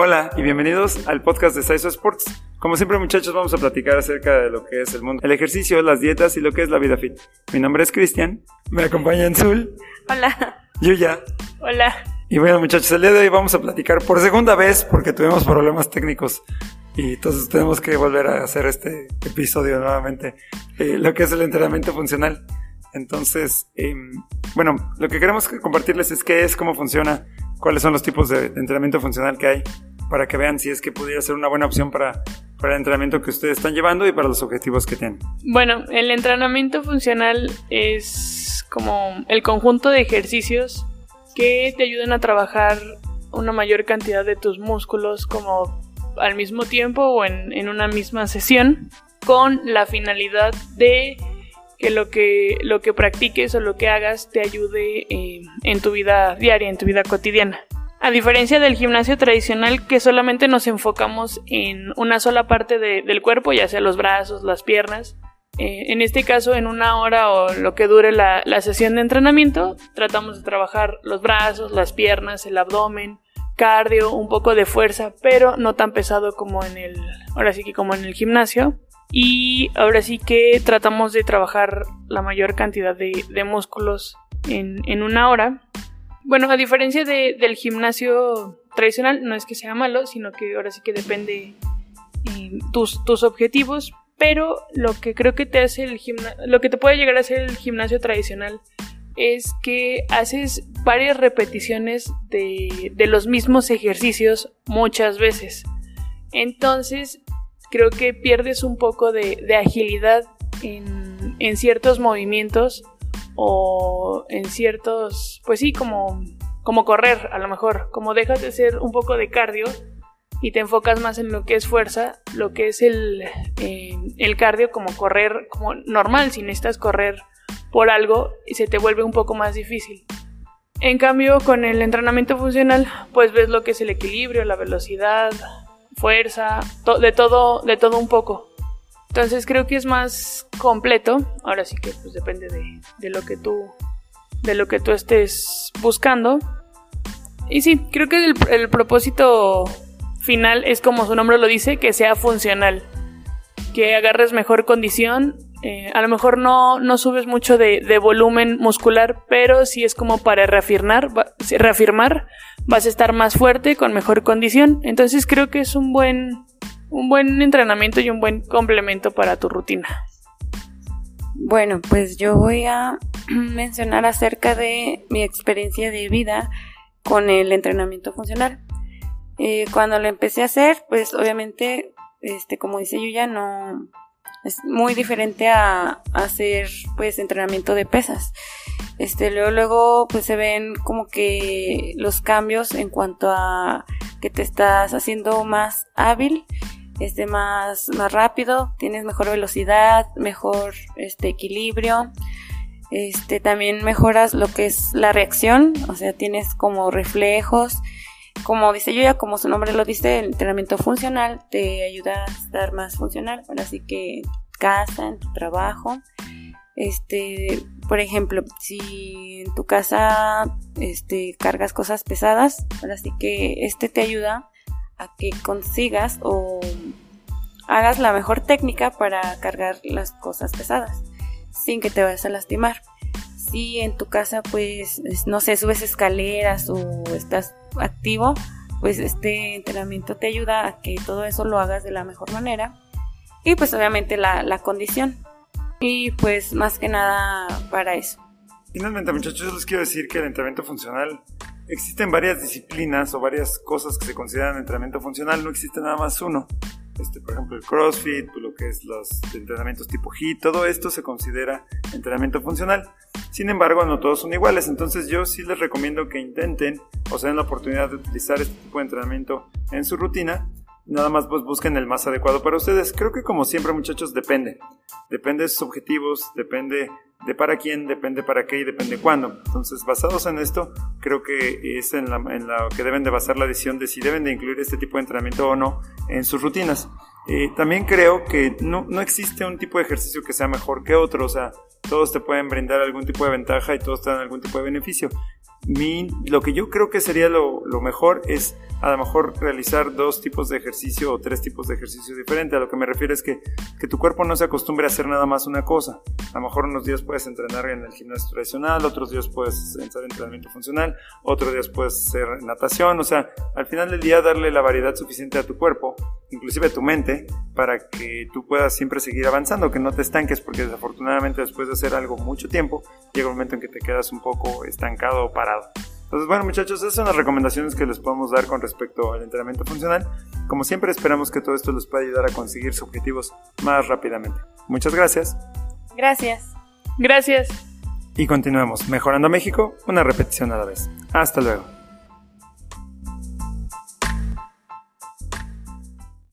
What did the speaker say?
Hola y bienvenidos al podcast de Saiso Sports. Como siempre muchachos vamos a platicar acerca de lo que es el mundo, el ejercicio, las dietas y lo que es la vida fit. Mi nombre es Cristian, me acompaña Zul, Hola. Yuya Hola. y bueno muchachos el día de hoy vamos a platicar por segunda vez porque tuvimos problemas técnicos y entonces tenemos que volver a hacer este episodio nuevamente, eh, lo que es el entrenamiento funcional. Entonces, em, bueno, lo que queremos compartirles es qué es, cómo funciona, cuáles son los tipos de, entrenamiento funcional que hay, para que vean si es que pudiera ser una buena opción para, para el entrenamiento que ustedes están llevando y para los objetivos que tienen. Bueno, el entrenamiento funcional es como el conjunto de ejercicios que te ayudan a trabajar una mayor cantidad de tus músculos como al mismo tiempo o en, en una misma sesión con la finalidad de que lo que lo que practiques o lo que hagas te ayude eh, en tu vida diaria, en tu vida cotidiana. A diferencia del gimnasio tradicional que solamente nos enfocamos en una sola parte de- del cuerpo, ya sea los brazos, las piernas, eh, en este caso en una hora o lo que dure la, la sesión de entrenamiento, tratamos de trabajar los brazos, las piernas, el abdomen, cardio, un poco de fuerza, pero no tan pesado como en el, ahora sí que como en el gimnasio. Y ahora sí que tratamos de trabajar la mayor cantidad de, músculos en, en una hora. Bueno, a diferencia de- del gimnasio tradicional, no es que sea malo, sino que ahora sí que depende eh, tus, tus objetivos. Pero lo que creo que te hace el gimnasio, lo que te puede llegar a hacer el gimnasio tradicional es que haces varias repeticiones de, de los mismos ejercicios muchas veces. Entonces, creo que pierdes un poco de, de agilidad en, en ciertos movimientos o en ciertos, pues sí, como, como correr a lo mejor, como dejas de hacer un poco de cardio y te enfocas más en lo que es fuerza, lo que es el, eh, el cardio como correr como normal, si necesitas correr por algo y se te vuelve un poco más difícil. En cambio, con el entrenamiento funcional, pues ves lo que es el equilibrio, la velocidad, fuerza, de todo, de todo un poco. Entonces creo que es más completo. Ahora sí que pues depende de, de lo que tú, de lo que tú estés buscando. Y sí, creo que el, el propósito final es como su nombre lo dice, que sea funcional, que agarres mejor condición. eh, a lo mejor no, no subes mucho de, de volumen muscular, pero sí es como para reafirmar, reafirmar, vas a estar más fuerte, con mejor condición. Entonces creo que es un buen, un buen entrenamiento y un buen complemento para tu rutina. Bueno, pues yo voy a mencionar acerca de mi experiencia de vida con el entrenamiento funcional. Eh, cuando lo empecé a hacer, pues obviamente, este, como dice Yuya, no es muy diferente a, hacer pues entrenamiento de pesas. Este, luego, luego, pues se ven como que los cambios en cuanto a que te estás haciendo más hábil este más, más rápido, tienes mejor velocidad, mejor este equilibrio. Este también mejoras lo que es la reacción, o sea, tienes como reflejos. Como dice yo ya, como su nombre lo dice, el entrenamiento funcional te ayuda a estar más funcional, ahora sí que en tu casa, en tu trabajo. Este, por ejemplo, si en tu casa este cargas cosas pesadas, ahora sí que este te ayuda a que consigas o hagas la mejor técnica para cargar las cosas pesadas sin que te vayas a lastimar. Si en tu casa pues es- no sé, subes escaleras o estás activo, pues este entrenamiento te ayuda a que todo eso lo hagas de la mejor manera y pues obviamente la, la condición y pues más que nada para eso. Finalmente, muchachos, les quiero decir que el entrenamiento funcional existen varias disciplinas o varias cosas que se consideran entrenamiento funcional, no existe nada más uno. Este, por ejemplo, el CrossFit, lo que es los entrenamientos tipo HIIT, todo esto se considera entrenamiento funcional. Sin embargo, no todos son iguales, entonces yo sí les recomiendo que intenten o se den la oportunidad de utilizar este tipo de entrenamiento en su rutina. Nada más pues busquen el más adecuado para ustedes. Creo que como siempre muchachos depende. Depende de sus objetivos, depende de para quién, depende para qué y depende cuándo. Entonces, basados en esto, creo que es en la, en la que deben de basar la decisión de si deben de incluir este tipo de entrenamiento o no en sus rutinas. Eh, también creo que no, no existe un tipo de ejercicio que sea mejor que otro, o sea, todos te pueden brindar algún tipo de ventaja y todos te dan algún tipo de beneficio. Mi, lo que yo creo que sería lo, lo mejor es a lo mejor realizar dos tipos de ejercicio o tres tipos de ejercicio diferentes. A lo que me refiero es que, que tu cuerpo no se acostumbre a hacer nada más una cosa. A lo mejor unos días puedes entrenar en el gimnasio tradicional, otros días puedes hacer entrenamiento funcional, otros días puedes hacer natación. O sea, al final del día darle la variedad suficiente a tu cuerpo, inclusive a tu mente, para que tú puedas siempre seguir avanzando, que no te estanques, porque desafortunadamente después de hacer algo mucho tiempo, llega un momento en que te quedas un poco estancado o parado. Entonces, bueno, muchachos, esas son las recomendaciones que les podemos dar con respecto al entrenamiento funcional. Como siempre, esperamos que todo esto les pueda ayudar a conseguir sus objetivos más rápidamente. Muchas gracias. Gracias. Gracias. Y continuemos, mejorando México, una repetición a la vez. Hasta luego.